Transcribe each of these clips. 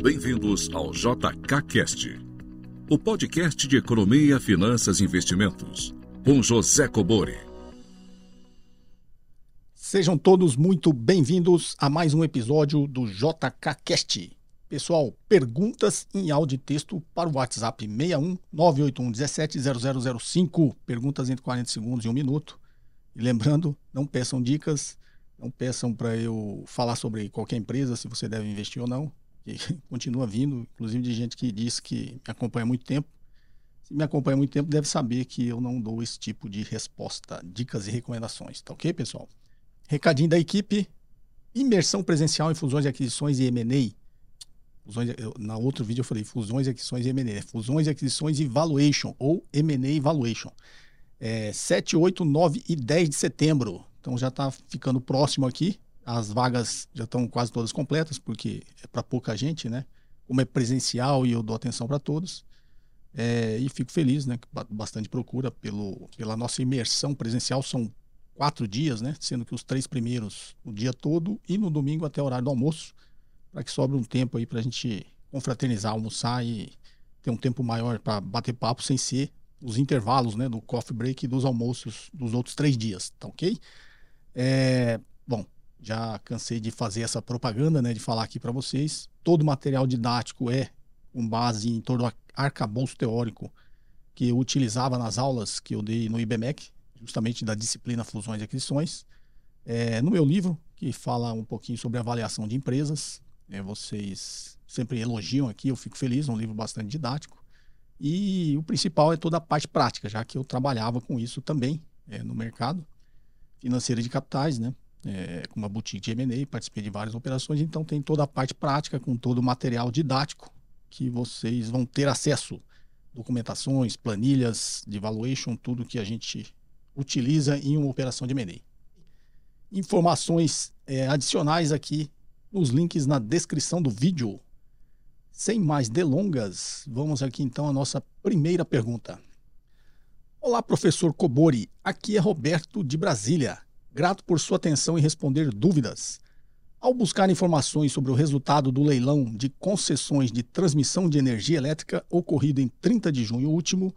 Bem-vindos ao JKCast, o podcast de economia, finanças e investimentos, com José Cobori. Sejam todos muito bem-vindos a mais um episódio do JKCast. Pessoal, perguntas em áudio e texto para o WhatsApp 61 981 17 0005. Perguntas entre 40 segundos e um minuto. E lembrando, não peçam dicas, não peçam para eu falar sobre qualquer empresa, se você deve investir ou não. Que continua vindo, inclusive de gente que diz que me acompanha há muito tempo. Se me acompanha há muito tempo, deve saber que eu não dou esse tipo de resposta, dicas e recomendações. Tá ok, pessoal? Recadinho da equipe. Imersão presencial em fusões e aquisições e M&A. Na outro vídeo eu falei fusões, aquisições e M&A. Fusões, aquisições e valuation, ou M&A valuation. É, 7, 8, 9 e 10 de setembro. Então já está ficando próximo aqui. As vagas já estão quase todas completas, porque é para pouca gente, né? Como é presencial e eu dou atenção para todos. É, e fico feliz, né? Bastante procura pelo, pela nossa imersão presencial. São quatro dias, né? Sendo que os três primeiros o dia todo e no domingo até o horário do almoço, para que sobre um tempo aí para a gente confraternizar, almoçar e ter um tempo maior para bater papo sem ser os intervalos, né? Do coffee break e dos almoços dos outros três dias, tá ok? É, bom, já cansei de fazer essa propaganda, né, de falar aqui para vocês. Todo material didático é com base em todo o arcabouço teórico que eu utilizava nas aulas que eu dei no IBMEC, justamente da disciplina Fusões e Aquisições. É, no meu livro, que fala um pouquinho sobre avaliação de empresas, é, vocês sempre elogiam aqui, eu fico feliz, é um livro bastante didático. E o principal é toda a parte prática, já que eu trabalhava com isso também é, no mercado financeira de capitais, né? É, com uma boutique de M&A, participei de várias operações, então tem toda a parte prática com todo o material didático que vocês vão ter acesso, documentações, planilhas de valuation, tudo que a gente utiliza em uma operação de M&A. Informações é, adicionais aqui nos links na descrição do vídeo. Sem mais delongas, vamos aqui então à nossa primeira pergunta. Olá, professor Cobori. Aqui é Roberto de Brasília. Grato por sua atenção em responder dúvidas. Ao buscar informações sobre o resultado do leilão de concessões de transmissão de energia elétrica ocorrido em 30 de junho último,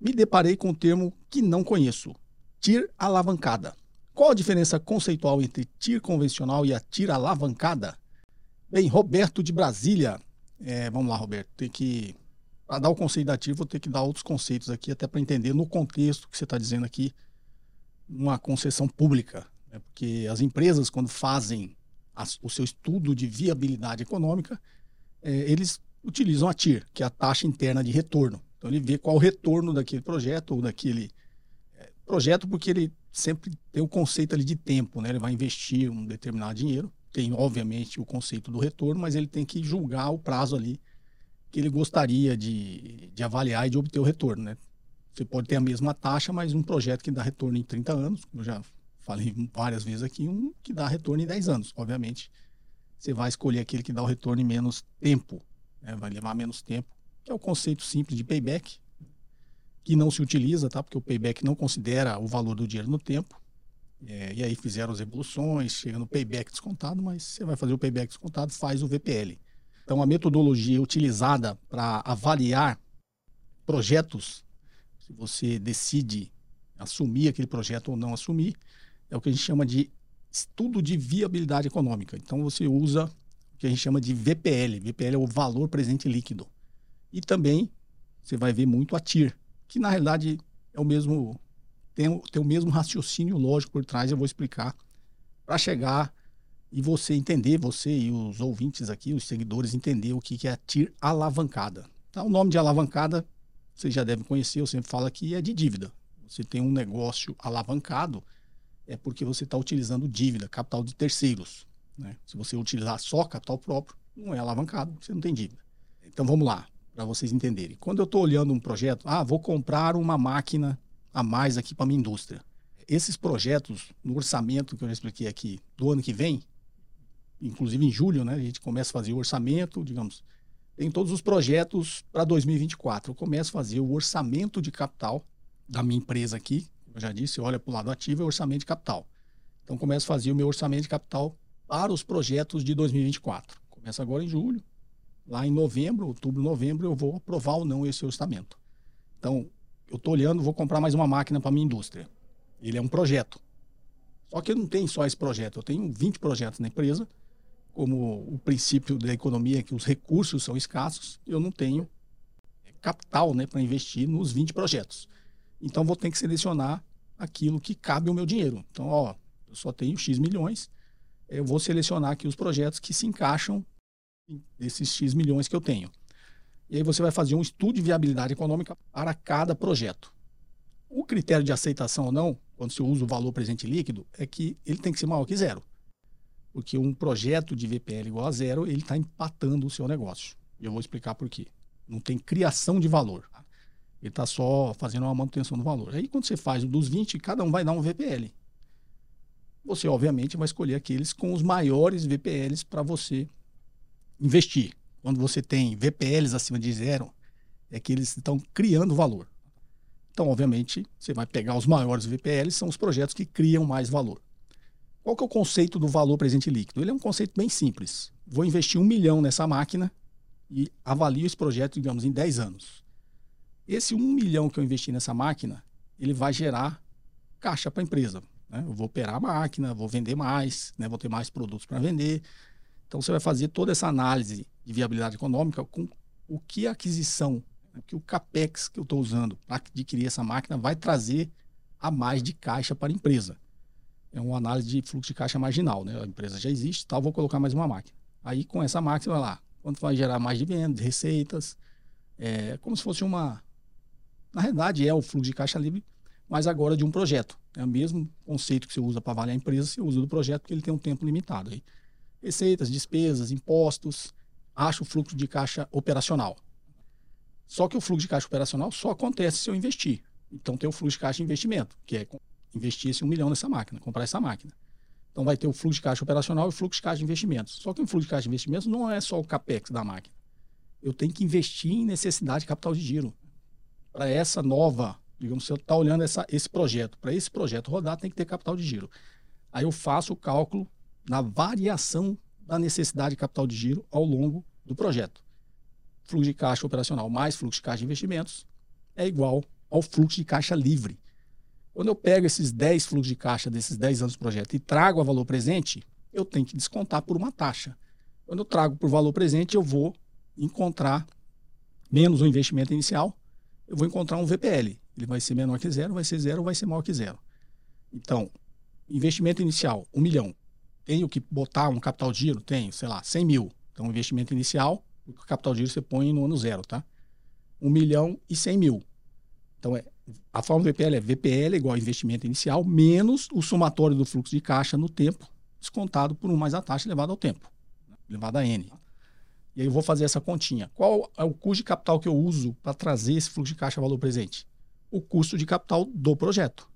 me deparei com um termo que não conheço: TIR alavancada. Qual a diferença conceitual entre TIR convencional e a TIR alavancada? Bem, Roberto de Brasília. É, vamos lá, Roberto. Tem que para dar o conceito da TIR, vou ter que dar outros conceitos aqui, até para entender no contexto que você está dizendo aqui, uma concessão pública. Né? Porque as empresas, quando fazem o seu estudo de viabilidade econômica, é, eles utilizam a TIR, que é a taxa interna de retorno. Então, ele vê qual o retorno daquele projeto ou daquele é, projeto, porque ele sempre tem o conceito ali de tempo, né? Ele vai investir um determinado dinheiro, tem, obviamente, o conceito do retorno, mas ele tem que julgar o prazo ali que ele gostaria de, de avaliar e de obter o retorno. Né? Você pode ter a mesma taxa, mas um projeto que dá retorno em 30 anos, como eu já falei várias vezes aqui, um que dá retorno em 10 anos. Obviamente, você vai escolher aquele que dá o retorno em menos tempo, né? vai levar menos tempo, que é o conceito simples de payback, que não se utiliza, tá? porque o payback não considera o valor do dinheiro no tempo. É, e aí fizeram as evoluções, chega no payback descontado, mas você vai fazer o payback descontado, faz o VPL. Então, a metodologia utilizada para avaliar projetos, se você decide assumir aquele projeto ou não assumir, é o que a gente chama de estudo de viabilidade econômica. Então, você usa o que a gente chama de VPL. VPL é o valor presente líquido. E também você vai ver muito a TIR, que na realidade é o mesmo tem, tem o mesmo raciocínio lógico por trás, eu vou explicar, para chegar e você entender, você e os ouvintes aqui, os seguidores, entender o que é a TIR alavancada. Então, o nome de alavancada, vocês já devem conhecer, eu sempre falo aqui, é de dívida. Você tem um negócio alavancado, é porque você está utilizando dívida, capital de terceiros. Né? Se você utilizar só capital próprio, não é alavancado, você não tem dívida. Então vamos lá, para vocês entenderem. Quando eu estou olhando um projeto, ah, vou comprar uma máquina a mais aqui para minha indústria. Esses projetos, no orçamento que eu já expliquei aqui, do ano que vem, inclusive em julho, né, a gente começa a fazer o orçamento, digamos, tem todos os projetos para 2024. Eu começo a fazer o orçamento de capital da minha empresa aqui. Eu já disse, olha para o lado ativo, é orçamento de capital. Então, começo a fazer o meu orçamento de capital para os projetos de 2024. Começa agora em julho, lá em novembro, outubro, novembro, eu vou aprovar ou não esse orçamento. Então, eu estou olhando, vou comprar mais uma máquina para minha indústria. Ele é um projeto. Só que eu não tenho só esse projeto, eu tenho 20 projetos na empresa. Como o princípio da economia é que os recursos são escassos, eu não tenho capital né, para investir nos 20 projetos. Então, vou ter que selecionar aquilo que cabe ao meu dinheiro. Então, ó, eu só tenho X milhões, eu vou selecionar aqui os projetos que se encaixam desses X milhões que eu tenho. E aí você vai fazer um estudo de viabilidade econômica para cada projeto. O critério de aceitação ou não, quando você usa o valor presente líquido, é que ele tem que ser maior que zero. Porque um projeto de VPL igual a zero, ele está empatando o seu negócio. E eu vou explicar por quê. Não tem criação de valor. Ele está só fazendo uma manutenção do valor. Aí quando você faz dos 20, cada um vai dar um VPL. Você, obviamente, vai escolher aqueles com os maiores VPLs para você investir. Quando você tem VPLs acima de zero, é que eles estão criando valor. Então, obviamente, você vai pegar os maiores VPLs, são os projetos que criam mais valor. Qual que é o conceito do valor presente líquido? Ele é um conceito bem simples. Vou investir um milhão nessa máquina e avalio esse projeto, digamos, em 10 anos. Esse um milhão que eu investi nessa máquina, ele vai gerar caixa para a empresa. Né? Eu vou operar a máquina, vou vender mais, né? vou ter mais produtos para vender. Então você vai fazer toda essa análise de viabilidade econômica com o que a aquisição, o que o capex que eu estou usando para adquirir essa máquina vai trazer a mais de caixa para a empresa. É uma análise de fluxo de caixa marginal, né? A empresa já existe, tal, vou colocar mais uma máquina. Aí com essa máquina vai lá, quanto vai gerar mais vendas, receitas, é como se fosse uma, na realidade é o fluxo de caixa livre, mas agora de um projeto. É o mesmo conceito que você usa para avaliar a empresa, você usa do projeto porque ele tem um tempo limitado. Aí receitas, despesas, impostos, acha o fluxo de caixa operacional. Só que o fluxo de caixa operacional só acontece se eu investir. Então tem o fluxo de caixa de investimento, que é investir esse um milhão nessa máquina, comprar essa máquina. Então vai ter o fluxo de caixa operacional e o fluxo de caixa de investimentos. Só que o fluxo de caixa de investimentos não é só o capex da máquina. Eu tenho que investir em necessidade de capital de giro. Para essa nova, digamos, se eu estou tá olhando essa, esse projeto, para esse projeto rodar, tem que ter capital de giro. Aí eu faço o cálculo na variação da necessidade de capital de giro ao longo do projeto. Fluxo de caixa operacional mais fluxo de caixa de investimentos é igual ao fluxo de caixa livre. Quando eu pego esses 10 fluxos de caixa desses 10 anos do projeto e trago a valor presente, eu tenho que descontar por uma taxa. Quando eu trago por valor presente, eu vou encontrar menos o investimento inicial, eu vou encontrar um VPL. Ele vai ser menor que zero, vai ser zero vai ser maior que zero. Então, investimento inicial, um milhão tenho que botar um capital de giro? Tenho, sei lá, 100 mil. Então, investimento inicial, o capital de giro você põe no ano zero, tá? 1 milhão e 100 mil. Então, é, a fórmula do VPL é VPL igual investimento inicial menos o somatório do fluxo de caixa no tempo, descontado por 1 mais a taxa elevada ao tempo, elevada a N. E aí eu vou fazer essa continha. Qual é o custo de capital que eu uso para trazer esse fluxo de caixa valor presente? O custo de capital do projeto.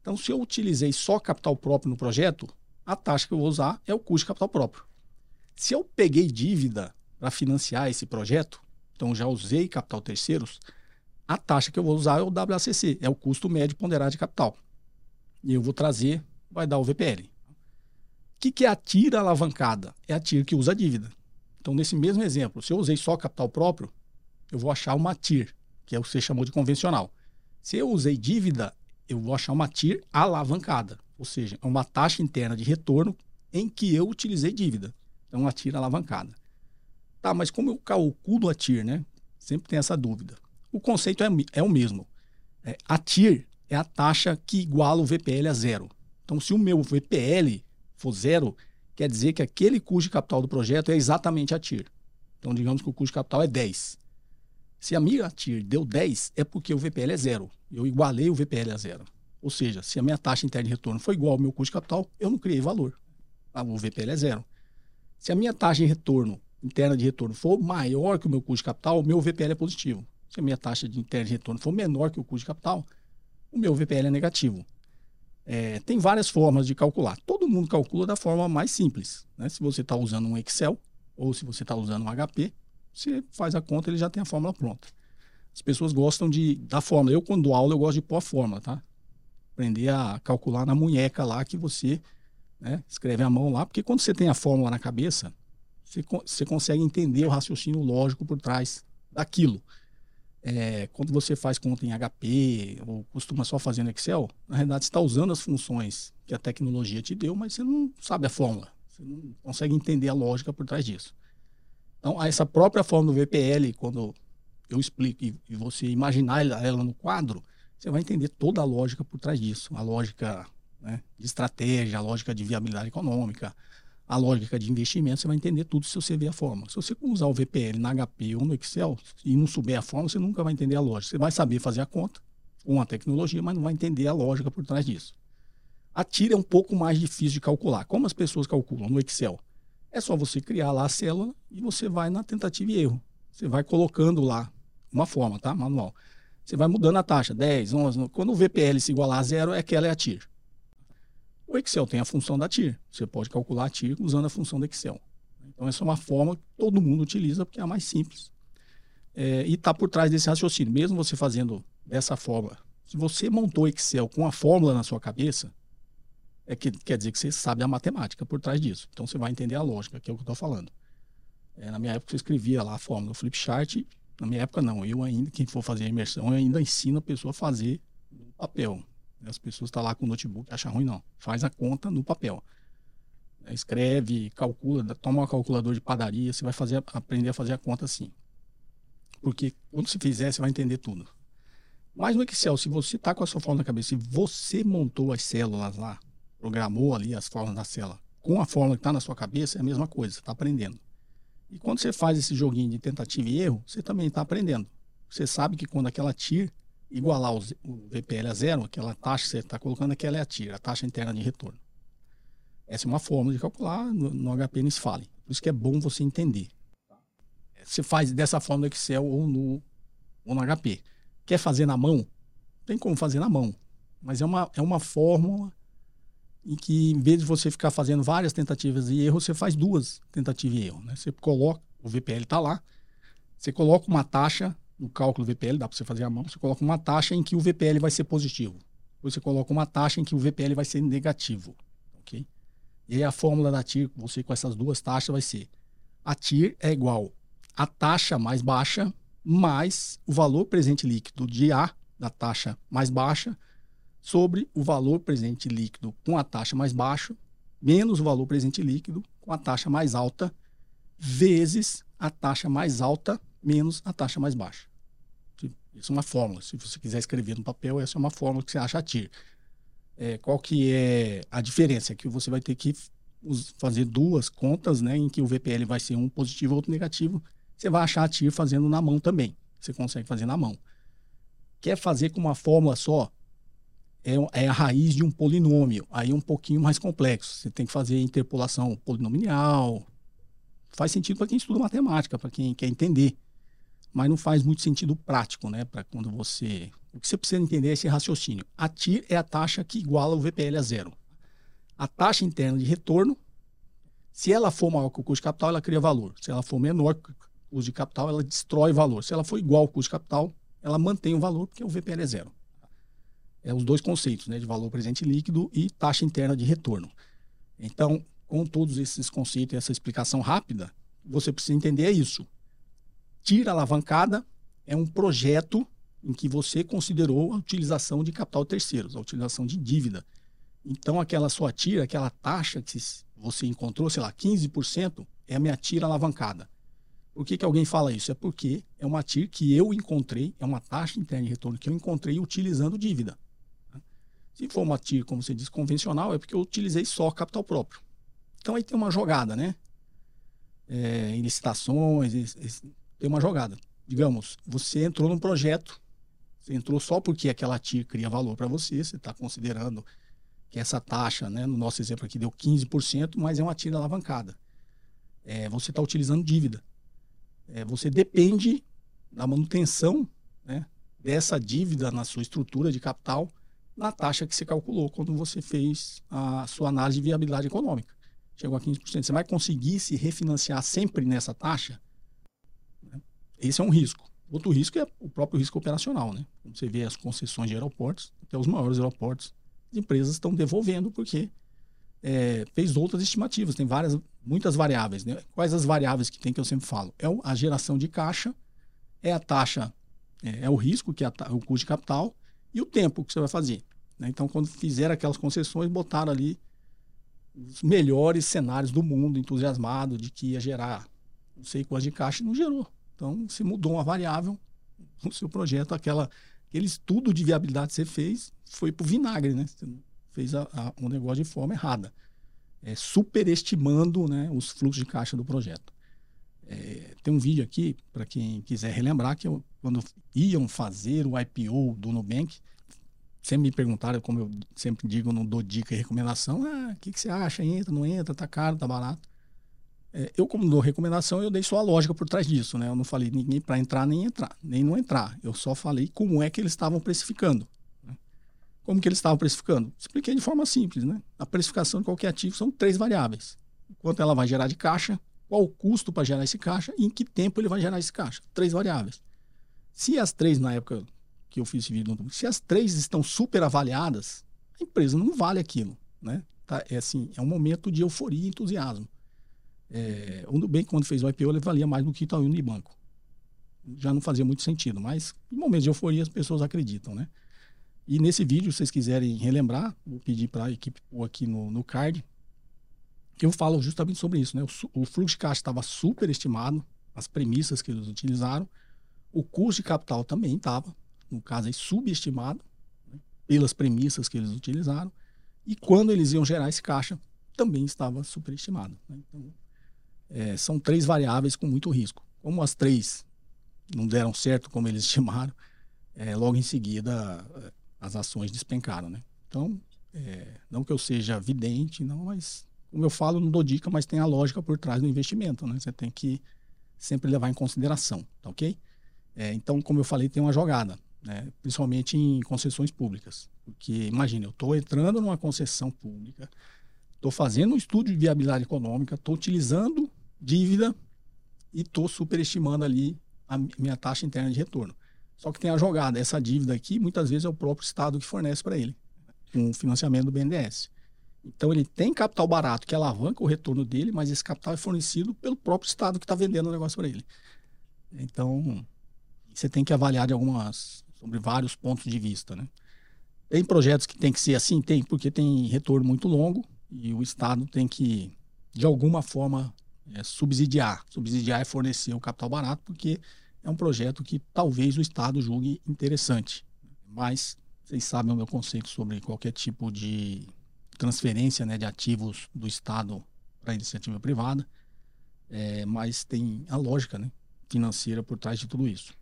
Então, se eu utilizei só capital próprio no projeto, a taxa que eu vou usar é o custo de capital próprio. Se eu peguei dívida para financiar esse projeto, então já usei capital terceiros, a taxa que eu vou usar é o WACC, é o custo médio ponderado de capital. E eu vou trazer, vai dar o VPL. O que, que é a tira alavancada? É a tira que usa a dívida. Então, nesse mesmo exemplo, se eu usei só capital próprio, eu vou achar uma TIR, que é o que você chamou de convencional. Se eu usei dívida, eu vou achar uma TIR alavancada. Ou seja, é uma taxa interna de retorno em que eu utilizei dívida. Então, uma TIR alavancada. Tá, mas como eu calculo a TIR, né? Sempre tem essa dúvida. O conceito é, é o mesmo. É, a TIR é a taxa que iguala o VPL a zero. Então, se o meu VPL for zero, quer dizer que aquele custo de capital do projeto é exatamente a TIR. Então, digamos que o custo de capital é 10. Se a minha TIR deu 10, é porque o VPL é zero. Eu igualei o VPL a zero. Ou seja, se a minha taxa interna de retorno for igual ao meu custo de capital, eu não criei valor. Ah, o VPL é zero. Se a minha taxa de retorno, interna de retorno, for maior que o meu custo de capital, o meu VPL é positivo. Se a minha taxa de interna de retorno for menor que o custo de capital, o meu VPL é negativo. É, tem várias formas de calcular. Todo mundo calcula da forma mais simples. Né? Se você está usando um Excel ou se você está usando um HP, você faz a conta ele já tem a fórmula pronta. As pessoas gostam de da fórmula. Eu, quando dou aula, eu gosto de pôr a fórmula, tá? aprender a calcular na munheca lá que você né, escreve a mão lá, porque quando você tem a fórmula na cabeça, você, você consegue entender o raciocínio lógico por trás daquilo. É, quando você faz conta em HP ou costuma só fazer no Excel, na realidade você está usando as funções que a tecnologia te deu, mas você não sabe a fórmula. Você não consegue entender a lógica por trás disso. Então, essa própria fórmula do VPL, quando eu explico e, e você imaginar ela, no quadro, você vai entender toda a lógica por trás disso. A lógica né, de estratégia, a lógica de viabilidade econômica, a lógica de investimento, você vai entender tudo se você ver a fórmula. Se você usar o VPL na HP ou no Excel e não souber a fórmula, você nunca vai entender a lógica. Você vai saber fazer a conta com a tecnologia, mas não vai entender a lógica por trás disso. A TIR é um pouco mais difícil de calcular. Como as pessoas calculam no Excel? É só você criar lá a célula e você vai na tentativa e erro. Você vai colocando lá uma forma, tá? Manual. Você vai mudando a taxa, 10, 11. Quando o VPL se igualar a zero, é que ela é a TIR. O Excel tem a função da TIR. Você pode calcular a TIR usando a função do Excel. Então, essa é uma forma que todo mundo utiliza porque é a mais simples. É, e está por trás desse raciocínio. Mesmo você fazendo dessa forma, se você montou Excel com a fórmula na sua cabeça, é que quer dizer que você sabe a matemática por trás disso. Então, você vai entender a lógica, que é o que eu estou falando. É, na minha época, eu escrevia lá a fórmula do flipchart. Na minha época, não. Eu ainda, quem for fazer a imersão, eu ainda ensino a pessoa a fazer papel. As pessoas estão tá lá com o notebook, acham ruim, não. Faz a conta no papel. É, escreve, calcula, toma um calculador de padaria, você vai fazer, aprender a fazer a conta assim. Porque quando você fizer, você vai entender tudo. Mas no Excel, se você está com a sua fórmula na cabeça, se você montou as células lá, programou ali as fórmulas da célula, com a fórmula que está na sua cabeça, é a mesma coisa, você está aprendendo. E quando você faz esse joguinho de tentativa e erro, você também está aprendendo. Você sabe que quando aquela TIR igualar o, VPL a zero, aquela taxa que você está colocando, aquela é a TIR, a taxa interna de retorno. Essa é uma forma de calcular no, no HP NISFALE. Por isso que é bom você entender. Você faz dessa forma no Excel ou no, ou no HP. Quer fazer na mão? Tem como fazer na mão. Mas é uma, é uma fórmula em que, em vez de você ficar fazendo várias tentativas e erro, você faz duas tentativas e erro. Né? Você coloca, o VPL está lá, você coloca uma taxa no cálculo VPL, dá para você fazer à mão, você coloca uma taxa em que o VPL vai ser positivo. Depois você coloca uma taxa em que o VPL vai ser negativo. ok? E aí a fórmula da TIR, você com essas duas taxas, vai ser a TIR é igual a taxa mais baixa mais o valor presente líquido de A, da taxa mais baixa, sobre o valor presente líquido com a taxa mais baixa, menos o valor presente líquido com a taxa mais alta, vezes a taxa mais alta menos a taxa mais baixa. Isso é uma fórmula. Se você quiser escrever no papel, essa é uma fórmula que você acha a TIR. É, qual que é a diferença? É que você vai ter que fazer duas contas, né, em que o VPL vai ser um positivo outro negativo. Você vai achar a TIR fazendo na mão também. Você consegue fazer na mão. Quer fazer com uma fórmula só? É, é a raiz de um polinômio. Aí é um pouquinho mais complexo. Você tem que fazer interpolação polinomial. Faz sentido para quem estuda matemática, para quem quer entender mas não faz muito sentido prático, né? Para quando você. O que você precisa entender é esse raciocínio. A TIR é a taxa que iguala o VPL a zero. A taxa interna de retorno, se ela for maior que o custo de capital, ela cria valor. Se ela for menor que o custo de capital, ela destrói valor. Se ela for igual ao custo de capital, ela mantém o valor, porque o VPL é zero. É os dois conceitos, né? De valor presente líquido e taxa interna de retorno. Então, com todos esses conceitos e essa explicação rápida, você precisa entender isso tira alavancada é um projeto em que você considerou a utilização de capital terceiros, a utilização de dívida. Então, aquela sua tira, aquela taxa que você encontrou, sei lá, 15%, é a minha tira alavancada. Por que, que alguém fala isso? É porque é uma TIR que eu encontrei, é uma taxa interna de retorno que eu encontrei utilizando dívida. Se for uma TIR, como você diz, convencional, é porque eu utilizei só capital próprio. Então aí tem uma jogada, né? É, em licitações, tem uma jogada. Digamos, você entrou num projeto, você entrou só porque aquela TIR cria valor para você, você está considerando que essa taxa, né, no nosso exemplo aqui, deu 15%, mas é uma TIR alavancada. É, você está utilizando dívida. É, você depende da manutenção né, dessa dívida na sua estrutura de capital na taxa que você calculou quando você fez a sua análise de viabilidade econômica. Chegou a 15%. Você vai conseguir se refinanciar sempre nessa taxa? Esse é um risco. Outro risco é o próprio risco operacional, né? Você vê as concessões de aeroportos, até os maiores aeroportos, as empresas estão devolvendo porque é, fez outras estimativas, tem várias, muitas variáveis. Né? Quais as variáveis que tem que eu sempre falo? É a geração de caixa, é a taxa, é, é o risco, que é o custo de capital, e o tempo que você vai fazer. Né? Então, quando fizeram aquelas concessões, botaram ali os melhores cenários do mundo, entusiasmado de que ia gerar não sei quantos de caixa, e não gerou. Então, se mudou uma variável, o seu projeto, aquela, aquele estudo de viabilidade que você fez, foi para o vinagre, né? Você fez a, a, um negócio de forma errada, é, superestimando né, os fluxos de caixa do projeto. É, tem um vídeo aqui, para quem quiser relembrar, que eu, quando iam fazer o IPO do Nubank, sempre me perguntaram, como eu sempre digo, não dou dica e recomendação, ah, o que, que você acha? Entra, não entra, tá caro, tá barato. É, eu, como dou recomendação, eu dei só a lógica por trás disso, né? Eu não falei ninguém para entrar nem entrar, nem não entrar. Eu só falei como é que eles estavam precificando. Né? Como que eles estavam precificando? Expliquei de forma simples, né? A precificação de qualquer ativo são três variáveis. Quanto ela vai gerar de caixa, qual o custo para gerar esse caixa e em que tempo ele vai gerar esse caixa. Três variáveis. Se as três, na época que eu fiz esse vídeo, se as três estão super avaliadas, a empresa não vale aquilo, né? Tá, é assim, é um momento de euforia e entusiasmo. É, o Nubank, quando fez o IPO, ele valia mais do que Itaú e Unibanco. Já não fazia muito sentido, mas em momentos de euforia as pessoas acreditam, né? E nesse vídeo, se vocês quiserem relembrar, vou pedir para a equipe pôr aqui no, no card, eu falo justamente sobre isso, né? O, o fluxo de caixa estava superestimado, as premissas que eles utilizaram, o custo de capital também estava, no caso aí, subestimado, né, pelas premissas que eles utilizaram. E quando eles iam gerar esse caixa, também estava superestimado. Né? Então, é, são três variáveis com muito risco. Como as três não deram certo como eles estimaram, é, logo em seguida as ações despencaram. Né? Então, é, não que eu seja vidente, não, mas como eu falo, não dou dica, mas tem a lógica por trás do investimento. Né? Você tem que sempre levar em consideração, tá ok? É, então, como eu falei, tem uma jogada né? principalmente em concessões públicas. Porque, imagine, eu estou entrando numa concessão pública, estou fazendo um estudo de viabilidade econômica, estou utilizando dívida e estou superestimando ali a minha taxa interna de retorno. Só que tem a jogada, essa dívida aqui, muitas vezes é o próprio Estado que fornece para ele, com financiamento do BNDES. Então ele tem capital barato que alavanca o retorno dele, mas esse capital é fornecido pelo próprio Estado que está vendendo o negócio para ele. Então, você tem que avaliar de algumas sobre vários pontos de vista, né? Tem projetos que tem que ser assim, tem, porque tem retorno muito longo e o Estado tem que, de alguma forma, é, subsidiar. Subsidiar é fornecer o capital barato, porque é um projeto que talvez o Estado julgue interessante. Mas vocês sabem o meu conceito sobre qualquer tipo de transferência né, de ativos do Estado para a iniciativa privada, é, mas tem a lógica né, financeira por trás de tudo isso.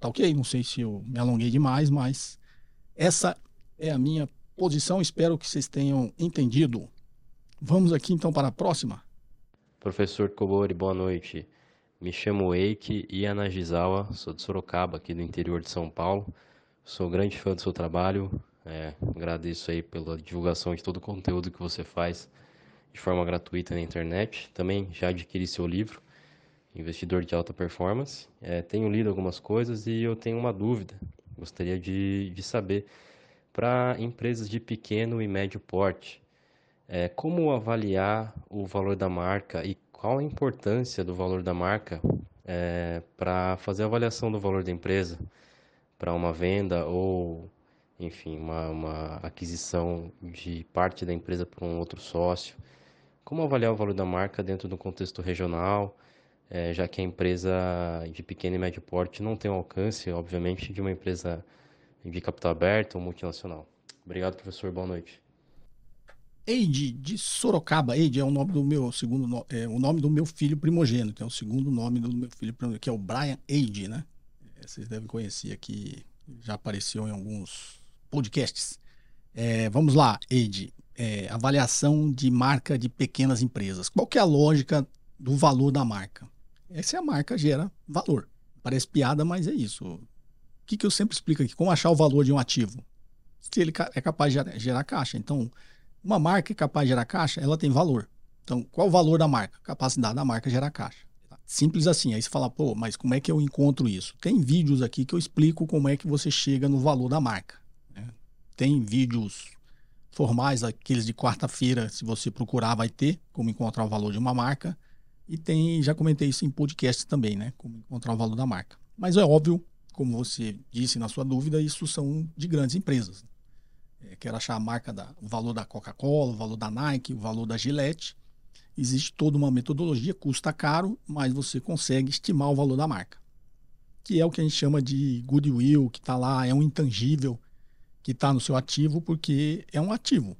Tá ok? Não sei se eu me alonguei demais, mas essa é a minha posição. Espero que vocês tenham entendido. Vamos aqui então para a próxima. Professor Kobori, boa noite. Me chamo Eike Ianagizawa, sou de Sorocaba, aqui do interior de São Paulo. Sou grande fã do seu trabalho. É, agradeço aí pela divulgação de todo o conteúdo que você faz de forma gratuita na internet. Também já adquiri seu livro investidor de alta performance. É, tenho lido algumas coisas e eu tenho uma dúvida. Gostaria de, de saber para empresas de pequeno e médio porte, é, como avaliar o valor da marca e qual a importância do valor da marca é, para fazer a avaliação do valor da empresa para uma venda ou, enfim, uma, uma aquisição de parte da empresa para um outro sócio. Como avaliar o valor da marca dentro do contexto regional? é, já que a empresa de pequeno e médio porte não tem o alcance, obviamente, de uma empresa de capital aberto ou multinacional. Obrigado, professor. Boa noite. Eide de Sorocaba. Eide é o nome do meu segundo é o nome do meu filho primogênito, é o segundo nome do meu filho primogênito, que é o Brian Eide, né? É, vocês devem conhecer aqui, já apareceu em alguns podcasts. É, vamos lá, Eide. É, avaliação de marca de pequenas empresas. Qual que é a lógica do valor da marca? Essa é a marca gera valor. Parece piada, mas é isso. O que, que eu sempre explico aqui? Como achar o valor de um ativo? Se ele é capaz de gerar, gerar caixa. Então, uma marca é capaz de gerar caixa, ela tem valor. Então, qual o valor da marca? Capacidade da marca gerar caixa. Simples assim. Aí você fala, pô, mas como é que eu encontro isso? Tem vídeos aqui que eu explico como é que você chega no valor da marca. Né? Tem vídeos formais, aqueles de quarta-feira, se você procurar, vai ter como encontrar o valor de uma marca. E tem, já comentei isso em podcast também, né? Como encontrar o valor da marca. Mas é óbvio, como você disse na sua dúvida, isso são de grandes empresas. É, quero achar a marca, da, o valor da Coca-Cola, o valor da Nike, o valor da Gillette. Existe toda uma metodologia, custa caro, mas você consegue estimar o valor da marca. Que é o que a gente chama de goodwill, que está lá, é um intangível que está no seu ativo porque é um ativo.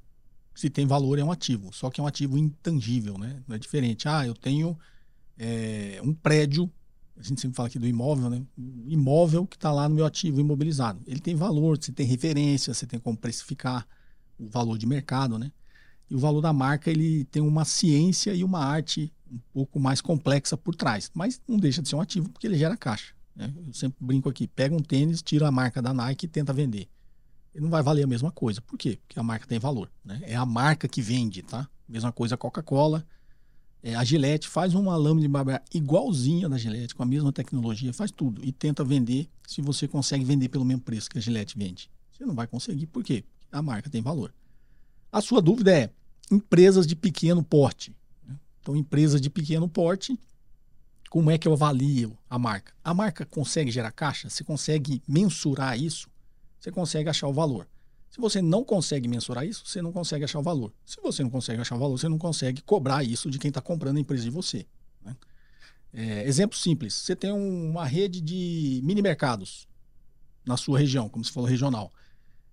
Se tem valor, é um ativo. Só que é um ativo intangível, né? Não é diferente. Ah, eu tenho é, um prédio, a gente sempre fala aqui do imóvel, né? Um imóvel que está lá no meu ativo imobilizado. Ele tem valor, você tem referência, você tem como precificar o valor de mercado, né? E o valor da marca, ele tem uma ciência e uma arte um pouco mais complexa por trás. Mas não deixa de ser um ativo porque ele gera caixa. Né? Eu sempre brinco aqui, pega um tênis, tira a marca da Nike e tenta vender ele não vai valer a mesma coisa. Por quê? Porque a marca tem valor. Né? É a marca que vende, tá? Mesma coisa a Coca-Cola. É, a Gillette faz uma lâmina de barbear igualzinha da Gillette, com a mesma tecnologia, faz tudo. E tenta vender se você consegue vender pelo mesmo preço que a Gillette vende. Você não vai conseguir. Por quê? Porque a marca tem valor. A sua dúvida é empresas de pequeno porte. Né? Então, empresas de pequeno porte, como é que eu avalio a marca? A marca consegue gerar caixa? Você consegue mensurar isso? você consegue achar o valor. Se você não consegue mensurar isso, você não consegue achar o valor. Se você não consegue achar o valor, você não consegue cobrar isso de quem está comprando a empresa de você. Né? É, exemplo simples: você tem uma rede de mini mercados na sua região, como se falou regional.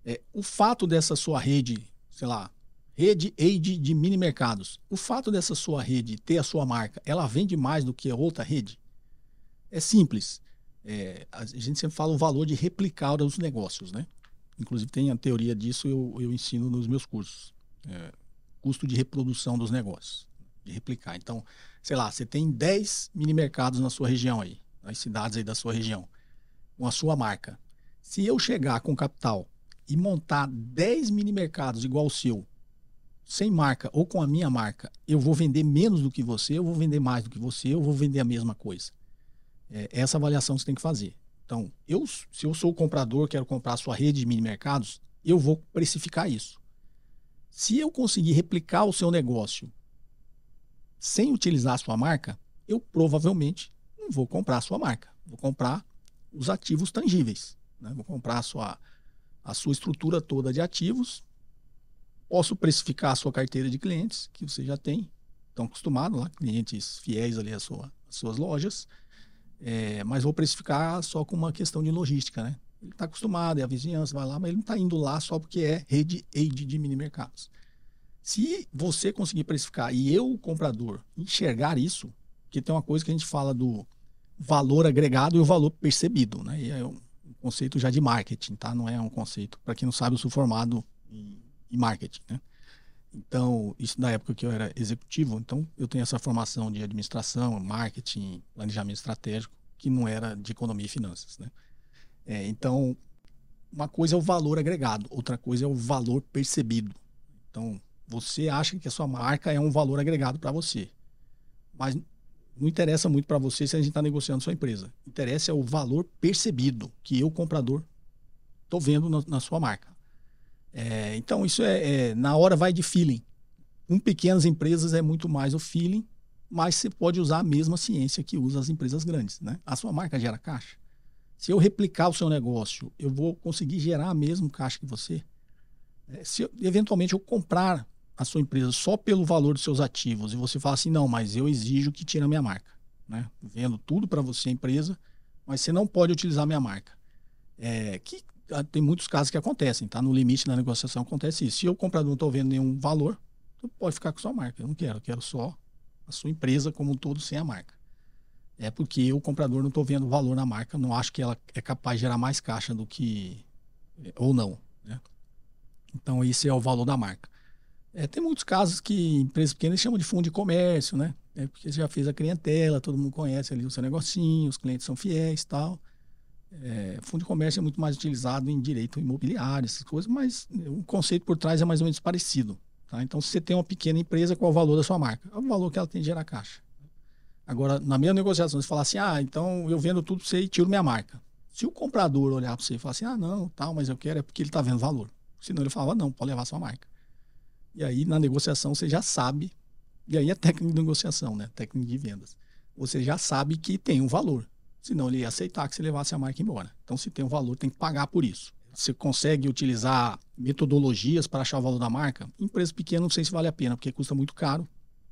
É, o fato dessa sua rede, sei lá, rede AID de mini mercados, o fato dessa sua rede ter a sua marca, ela vende mais do que a outra rede? É simples. É, a gente sempre fala o valor de replicar os negócios, né? Inclusive tem a teoria disso, eu, eu ensino nos meus cursos. É, custo de reprodução dos negócios, de replicar. Então, sei lá, você tem 10 mini mercados na sua região aí, nas cidades aí da sua região, com a sua marca. Se eu chegar com capital e montar 10 mini mercados igual o seu, sem marca ou com a minha marca, eu vou vender menos do que você, eu vou vender mais do que você, eu vou vender a mesma coisa. É essa avaliação você tem que fazer. Então, eu, se eu sou o comprador, quero comprar a sua rede de mini mercados, eu vou precificar isso. Se eu conseguir replicar o seu negócio sem utilizar a sua marca, eu provavelmente não vou comprar a sua marca. Vou comprar os ativos tangíveis. Né? Vou comprar a sua, a sua estrutura toda de ativos. Posso precificar a sua carteira de clientes, que você já tem, estão acostumados lá, clientes fiéis ali às, sua, às suas lojas. É, mas vou precificar só com uma questão de logística, né? Ele está acostumado, é a vizinhança, vai lá, mas ele não está indo lá só porque é rede aid de mini mercados. Se você conseguir precificar e eu, comprador, enxergar isso, que tem uma coisa que a gente fala do valor agregado e o valor percebido, né? E é um conceito já de marketing, tá? Não é um conceito. Para quem não sabe, eu sou formado em, em marketing, né? Então, isso na época que eu era executivo, então eu tenho essa formação de administração, marketing, planejamento estratégico, que não era de economia e finanças, né? É, então, uma coisa é o valor agregado, outra coisa é o valor percebido. Então, você acha que a sua marca é um valor agregado para você, mas não interessa muito para você se a gente está negociando sua empresa. Interessa é o valor percebido que eu, comprador, estou vendo na, na sua marca. É, então, isso é, é, na hora vai de feeling. Com pequenas empresas é muito mais o feeling, mas você pode usar a mesma ciência que usa as empresas grandes. Né? A sua marca gera caixa. Se eu replicar o seu negócio, eu vou conseguir gerar a mesma caixa que você. É, se eventualmente eu comprar a sua empresa só pelo valor dos seus ativos e você fala assim, não, mas eu exijo que tire a minha marca. Né? Vendo tudo para você, empresa, mas você não pode utilizar a minha marca. É, que tem muitos casos que acontecem, tá? No limite da negociação acontece isso. Se o comprador não está vendo nenhum valor, tu pode ficar com sua marca. Eu não quero, eu quero só a sua empresa como um todo sem a marca. É porque o comprador não estou vendo valor na marca, não acho que ela é capaz de gerar mais caixa do que ou não. Né? Então esse é o valor da marca. É, tem muitos casos que empresas pequenas chamam de fundo de comércio, né? É porque você já fez a clientela, todo mundo conhece ali o seu negocinho, os clientes são fiéis tal. É, fundo de comércio é muito mais utilizado em direito imobiliário, essas coisas, mas o conceito por trás é mais ou menos parecido. Tá? Então, se você tem uma pequena empresa, qual é o valor da sua marca? É o valor que ela tem de gerar caixa. Agora, na minha negociação, você fala assim: ah, então eu vendo tudo para você e tiro minha marca. Se o comprador olhar para você e falar assim: ah, não, tal, mas eu quero, é porque ele está vendo valor. Senão ele falava: não, pode levar sua marca. E aí, na negociação, você já sabe, e aí é técnica de negociação, né? Técnica de vendas. Você já sabe que tem um valor. Senão ele ia aceitar que você levasse a marca embora. Então, se tem um valor, tem que pagar por isso. Você consegue utilizar metodologias para achar o valor da marca? Empresa pequena, não sei se vale a pena, porque custa muito caro.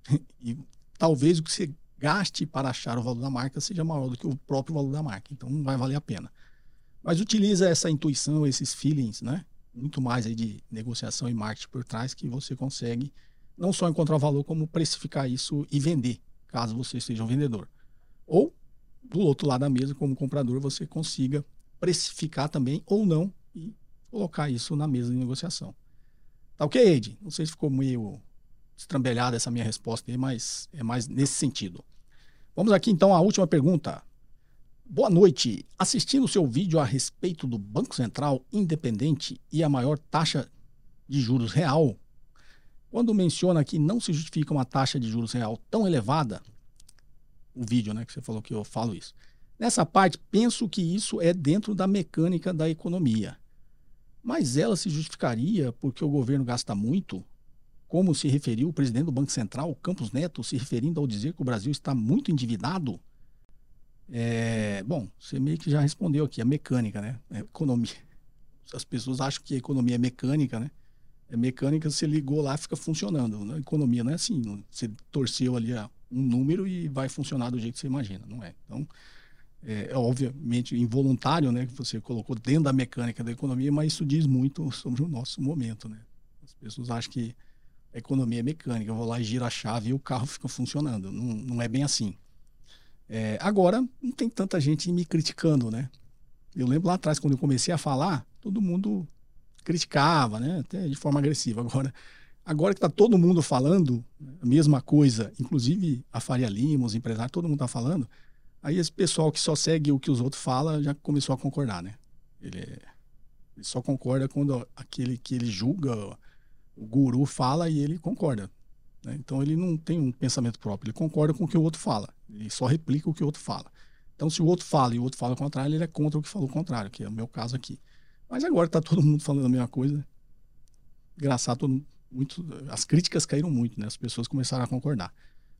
e talvez o que você gaste para achar o valor da marca seja maior do que o próprio valor da marca. Então, não vai valer a pena. Mas utiliza essa intuição, esses feelings, né? Muito mais aí de negociação e marketing por trás que você consegue não só encontrar valor, como precificar isso e vender, caso você seja um vendedor. Ou, do outro lado da mesa, como comprador, você consiga precificar também ou não e colocar isso na mesa de negociação. Tá ok, Ed? Não sei se ficou meio estrambelhada essa minha resposta aí, mas é mais nesse sentido. Vamos aqui então à última pergunta. Boa noite. Assistindo o seu vídeo a respeito do Banco Central independente e a maior taxa de juros real, quando menciona que não se justifica uma taxa de juros real tão elevada, o vídeo, né, que você falou que eu falo isso. Nessa parte, penso que isso é dentro da mecânica da economia. Mas ela se justificaria porque o governo gasta muito, como se referiu o presidente do Banco Central, Campos Neto, se referindo ao dizer que o Brasil está muito endividado? É, bom, você meio que já respondeu aqui, a mecânica, né? A economia. As pessoas acham que a economia é mecânica, né? É mecânica, você ligou lá, fica funcionando. A economia não é assim, você torceu ali um número e vai funcionar do jeito que você imagina, não é? Então, é, é obviamente involuntário, né? Que você colocou dentro da mecânica da economia, mas isso diz muito sobre o nosso momento, né? As pessoas acham que a economia é mecânica, eu vou lá e giro a chave e o carro fica funcionando. Não, não é bem assim. É, agora, não tem tanta gente me criticando, né? Eu lembro lá atrás, quando eu comecei a falar, todo mundo criticava, né? Até de forma agressiva. Agora, agora que está todo mundo falando a mesma coisa, inclusive a Faria Lima, os empresários, todo mundo está falando, aí esse pessoal que só segue o que os outros falam já começou a concordar, né? Ele, é, ele só concorda quando aquele que ele julga, o guru fala e ele concorda. Né? Então ele não tem um pensamento próprio, ele concorda com o que o outro fala, ele só replica o que o outro fala. Então, se o outro fala e o outro fala o contrário, ele é contra o que falou o contrário, que é o meu caso aqui. Mas agora está todo mundo falando a mesma coisa. Engraçado, todo, muito, as críticas caíram muito, né? As pessoas começaram a concordar.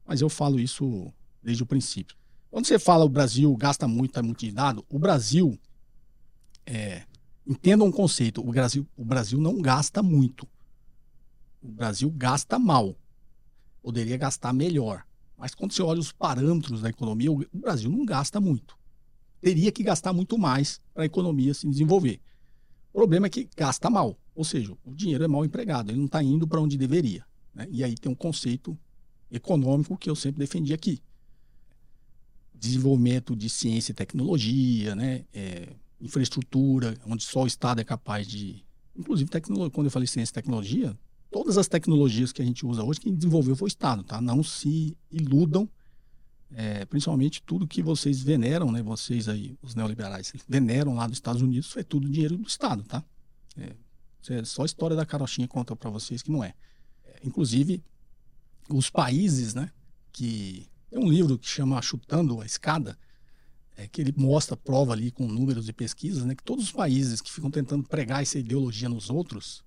Mas eu falo isso desde o princípio. Quando você fala o Brasil gasta muito, está muito dado, o Brasil, é, entenda um conceito, o Brasil, o Brasil não gasta muito. O Brasil gasta mal poderia gastar melhor. Mas quando você olha os parâmetros da economia, o Brasil não gasta muito. Teria que gastar muito mais para a economia se desenvolver. O problema é que gasta mal, ou seja, o dinheiro é mal empregado, ele não está indo para onde deveria. Né? E aí tem um conceito econômico que eu sempre defendi aqui: desenvolvimento de ciência e tecnologia, né? É, infraestrutura, onde só o Estado é capaz de. Inclusive, tecnologia, quando eu falei ciência e tecnologia, todas as tecnologias que a gente usa hoje, quem desenvolveu foi o Estado, tá? Não se iludam, é, principalmente tudo que vocês veneram, né? Vocês aí, os neoliberais, veneram lá dos Estados Unidos, é tudo dinheiro do Estado, tá? É só a história da carochinha conta para vocês que não é. Inclusive, os países, né? Que tem um livro que chama Chutando a Escada, é, que ele mostra, prova ali com números e pesquisas, né? Que todos os países que ficam tentando pregar essa ideologia nos outros,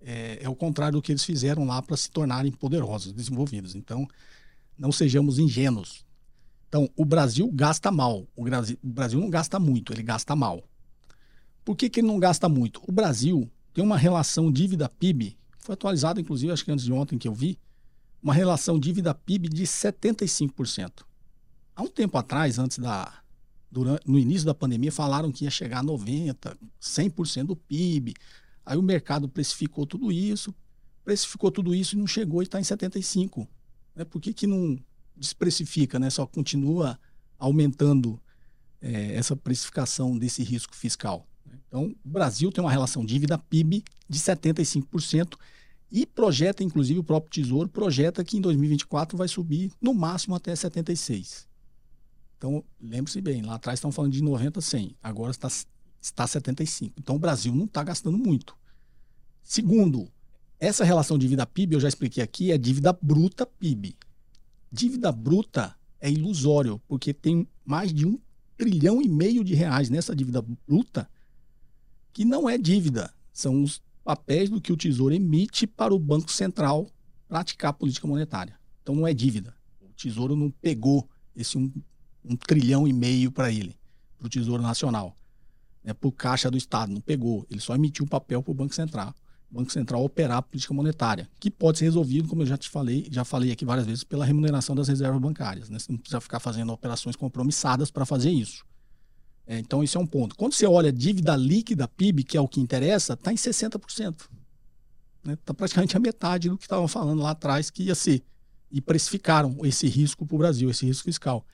é, é o contrário do que eles fizeram lá para se tornarem poderosos, desenvolvidos. Então, não sejamos ingênuos. Então, o Brasil gasta mal. O Brasil, o Brasil não gasta muito, ele gasta mal. Por que, que ele não gasta muito? O Brasil tem uma relação dívida-PIB, foi atualizado, inclusive, acho que antes de ontem que eu vi, uma relação dívida-PIB de 75%. Há um tempo atrás, antes da. Durante, no início da pandemia, falaram que ia chegar a 90%, 100% do PIB. Aí o mercado precificou tudo isso, precificou tudo isso e não chegou e está em 75. Né? Por que, que não desprecifica, né? só continua aumentando é, essa precificação desse risco fiscal? Então, o Brasil tem uma relação dívida-PIB de 75% e projeta, inclusive o próprio Tesouro, projeta que em 2024 vai subir no máximo até 76%. Então, lembre-se bem, lá atrás estão falando de 90 a 100, agora está está 75. Então o Brasil não está gastando muito. Segundo, essa relação dívida PIB, eu já expliquei aqui, é dívida bruta PIB. Dívida bruta é ilusório, porque tem mais de um trilhão e meio de reais nessa dívida bruta que não é dívida, são os papéis do que o Tesouro emite para o Banco Central praticar política monetária. Então não é dívida. O Tesouro não pegou esse um, um trilhão e meio para ele, para o Tesouro Nacional, né, para o Caixa do Estado. Não pegou. Ele só emitiu o papel para o Banco Central. O Banco Central operar a política monetária, que pode ser resolvido, como eu já te falei, já falei aqui várias vezes, pela remuneração das reservas bancárias. Né? Você não precisa ficar fazendo operações compromissadas para fazer isso. É, então, isso é um ponto. Quando você olha a dívida líquida PIB, que é o que interessa, está em 60%. Está né? Tá praticamente a metade do que estavam falando lá atrás que ia ser. E precificaram esse risco para o Brasil, esse risco fiscal.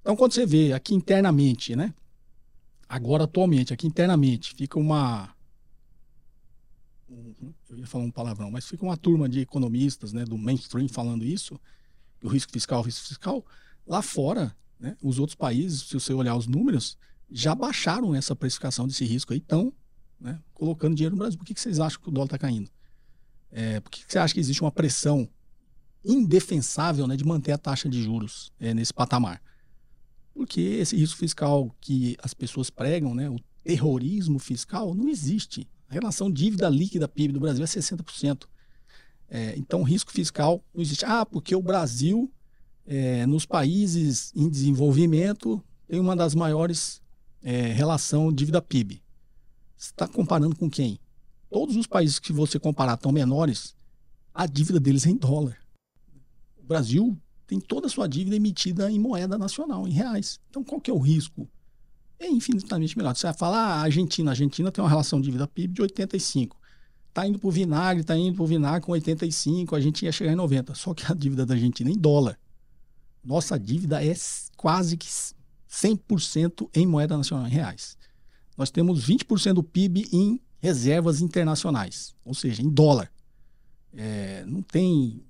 Então, quando você vê aqui internamente, né? agora atualmente, aqui internamente, fica uma. Eu ia falar um palavrão, mas fica uma turma de economistas né, do mainstream falando isso, o risco fiscal, o risco fiscal. Lá fora, né, os outros países, se você olhar os números, já baixaram essa precificação desse risco aí, estão né, colocando dinheiro no Brasil. Por que, que vocês acham que o dólar está caindo? É, por que, que você acha que existe uma pressão indefensável né, de manter a taxa de juros é, nesse patamar? Porque esse risco fiscal que as pessoas pregam, né, o terrorismo fiscal, não existe. A relação dívida líquida PIB do Brasil é 60%. É, então, risco fiscal não existe. Ah, porque o Brasil, é, nos países em desenvolvimento, tem uma das maiores é, relação dívida PIB. Você está comparando com quem? Todos os países que você comparar estão menores, a dívida deles é em dólar. O Brasil tem toda a sua dívida emitida em moeda nacional, em reais. Então, qual que é o risco? É infinitamente melhor. Você vai falar, ah, Argentina, a Argentina tem uma relação dívida PIB de 85. Está indo para o vinagre, está indo para o vinagre com 85, a gente ia chegar em 90. Só que a dívida da Argentina é em dólar. Nossa dívida é quase que 100% em moeda nacional, em reais. Nós temos 20% do PIB em reservas internacionais, ou seja, em dólar. É, não tem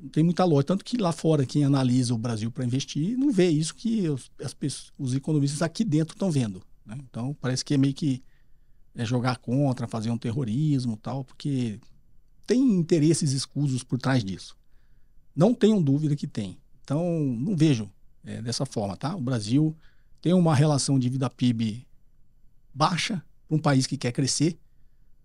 não tem muita lógica. Tanto que lá fora, quem analisa o Brasil para investir, não vê isso que os, as pessoas, os economistas aqui dentro estão vendo. Né? Então, parece que é meio que é jogar contra, fazer um terrorismo tal, porque tem interesses escusos por trás disso. Não tenham dúvida que tem. Então, não vejo é, dessa forma, tá? O Brasil tem uma relação de vida PIB baixa para um país que quer crescer.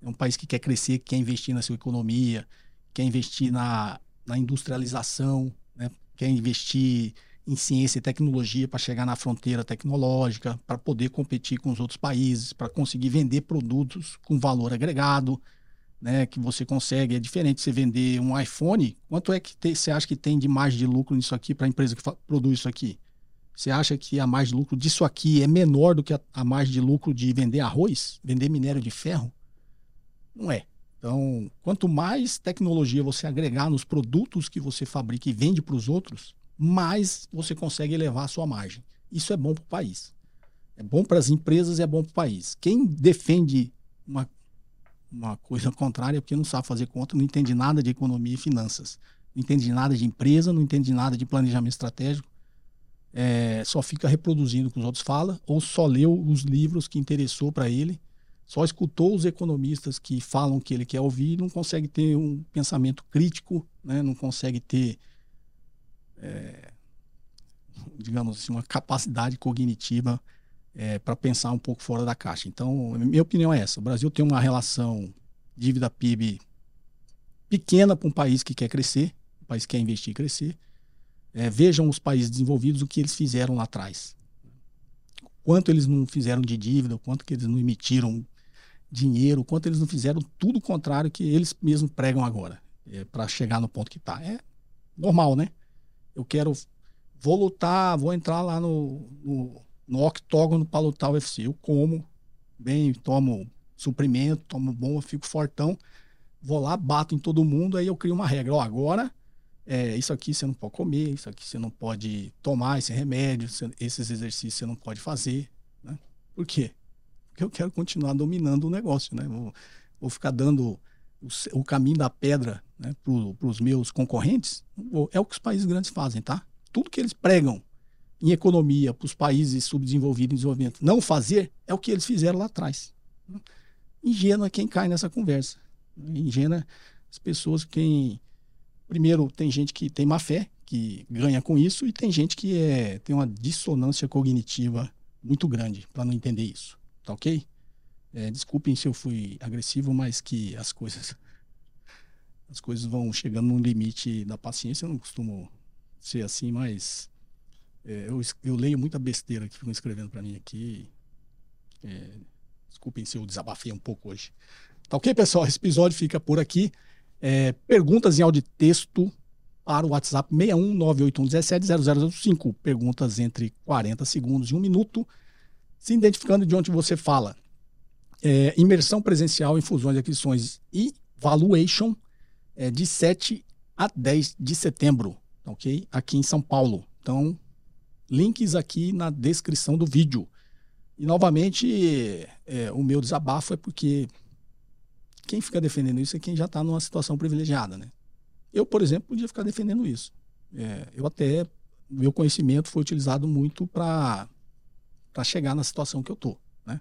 É um país que quer crescer, que quer investir na sua economia, quer investir na, na industrialização, né? quer investir em ciência e tecnologia para chegar na fronteira tecnológica, para poder competir com os outros países, para conseguir vender produtos com valor agregado né, que você consegue. É diferente você vender um iPhone. Quanto é que você acha que tem de margem de lucro nisso aqui para a empresa que produz isso aqui? Você acha que a margem de lucro disso aqui é menor do que a, a margem de lucro de vender arroz, vender minério de ferro? Não é. Então, quanto mais tecnologia você agregar nos produtos que você fabrica e vende para os outros, mais você consegue elevar a sua margem. Isso é bom para o país. É bom para as empresas e é bom para o país. Quem defende uma uma coisa contrária, porque não sabe fazer conta, não entende nada de economia e finanças, não entende nada de empresa, não entende nada de planejamento estratégico, é, só fica reproduzindo o que os outros falam, ou só leu os livros que interessou para ele, só escutou os economistas que falam o que ele quer ouvir, não consegue ter um pensamento crítico, né? não consegue ter, é, digamos assim, uma capacidade cognitiva é, para pensar um pouco fora da caixa. Então, minha opinião é essa: o Brasil tem uma relação dívida PIB pequena para um país que quer crescer, um país que quer investir e crescer. É, vejam os países desenvolvidos o que eles fizeram lá atrás. Quanto eles não fizeram de dívida, quanto que eles não emitiram dinheiro, quanto eles não fizeram tudo o contrário que eles mesmos pregam agora, é, para chegar no ponto que está. É normal, né? Eu quero, vou lutar, vou entrar lá no, no no octógono para lutar o UFC. Eu como bem, tomo suprimento, tomo bom, fico fortão, vou lá, bato em todo mundo, aí eu crio uma regra. Ó, agora, é, isso aqui você não pode comer, isso aqui você não pode tomar esse remédio, esses exercícios você não pode fazer. Né? Por quê? Porque eu quero continuar dominando o negócio, né? Vou, vou ficar dando o, o, caminho da pedra né, para os meus concorrentes. É o que os países grandes fazem, tá? Tudo que eles pregam em economia para os países subdesenvolvidos em desenvolvimento não fazer é o que eles fizeram lá atrás. Ingênua quem cai nessa conversa. Ingênua as pessoas quem primeiro tem gente que tem má fé que ganha com isso e tem gente que é, tem uma dissonância cognitiva muito grande para não entender isso, tá ok? É, desculpem se eu fui agressivo, mas que as coisas as coisas vão chegando no limite da paciência. Eu não costumo ser assim, mas é, eu, eu, leio muita besteira que ficam escrevendo para mim aqui. É, desculpem se eu desabafei um pouco hoje. Tá ok, pessoal? Esse episódio fica por aqui. É, perguntas em áudio e texto para o WhatsApp 61981170005. Perguntas entre 40 segundos e um minuto, se identificando de onde você fala. É, imersão presencial em fusões e aquisições e valuation é, de 7 a 10 de setembro, ok? Aqui em São Paulo. Então, links aqui na descrição do vídeo. E novamente, é, o meu desabafo é porque quem fica defendendo isso é quem já está numa situação privilegiada, né? Eu, por exemplo, podia ficar defendendo isso. É, eu até, meu conhecimento foi utilizado muito para chegar na situação que eu tô, né?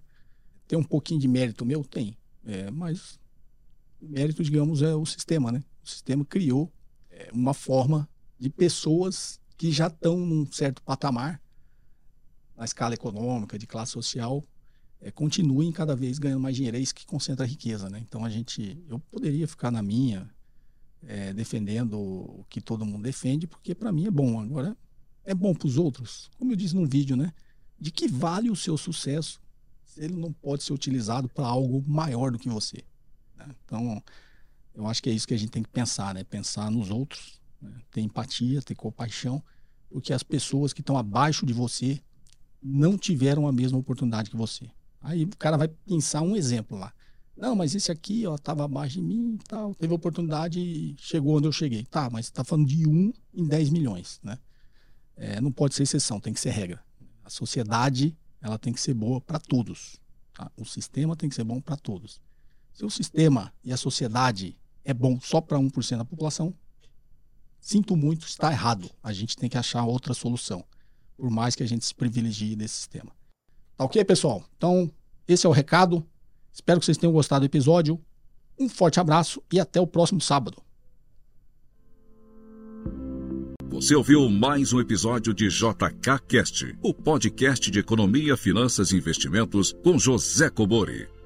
Tem um pouquinho de mérito meu? Tem. É, mas mérito, digamos, é o sistema, né? O sistema criou é, uma forma de pessoas que já estão num certo patamar na escala econômica, de classe social, é, continuem cada vez ganhando mais dinheiro. É isso que concentra a riqueza, né? Então a gente, eu poderia ficar na minha, é, defendendo o que todo mundo defende, porque para mim é bom. Agora, é bom para os outros. Como eu disse num vídeo, né? De que vale o seu sucesso se ele não pode ser utilizado para algo maior do que você? Né? Então, eu acho que é isso que a gente tem que pensar, né? Pensar nos outros, né? ter empatia, ter compaixão, porque as pessoas que estão abaixo de você não tiveram a mesma oportunidade que você. Aí o cara vai pensar um exemplo lá. Não, mas esse aqui, ó, tava abaixo de mim e tal, teve oportunidade e chegou onde eu cheguei. Tá, mas você tá falando de um em 10 milhões, né? É, não pode ser exceção, tem que ser regra. A sociedade, ela tem que ser boa para todos. Tá? O sistema tem que ser bom para todos. Se o sistema e a sociedade é bom só para 1% da população, sinto muito, está errado. A gente tem que achar outra solução, por mais que a gente se privilegie desse sistema. Tá ok, pessoal? Então, esse é o recado. Espero que vocês tenham gostado do episódio. Um forte abraço e até o próximo sábado. Você ouviu mais um episódio de JK Cast, o podcast de economia, finanças e investimentos com José Cobori.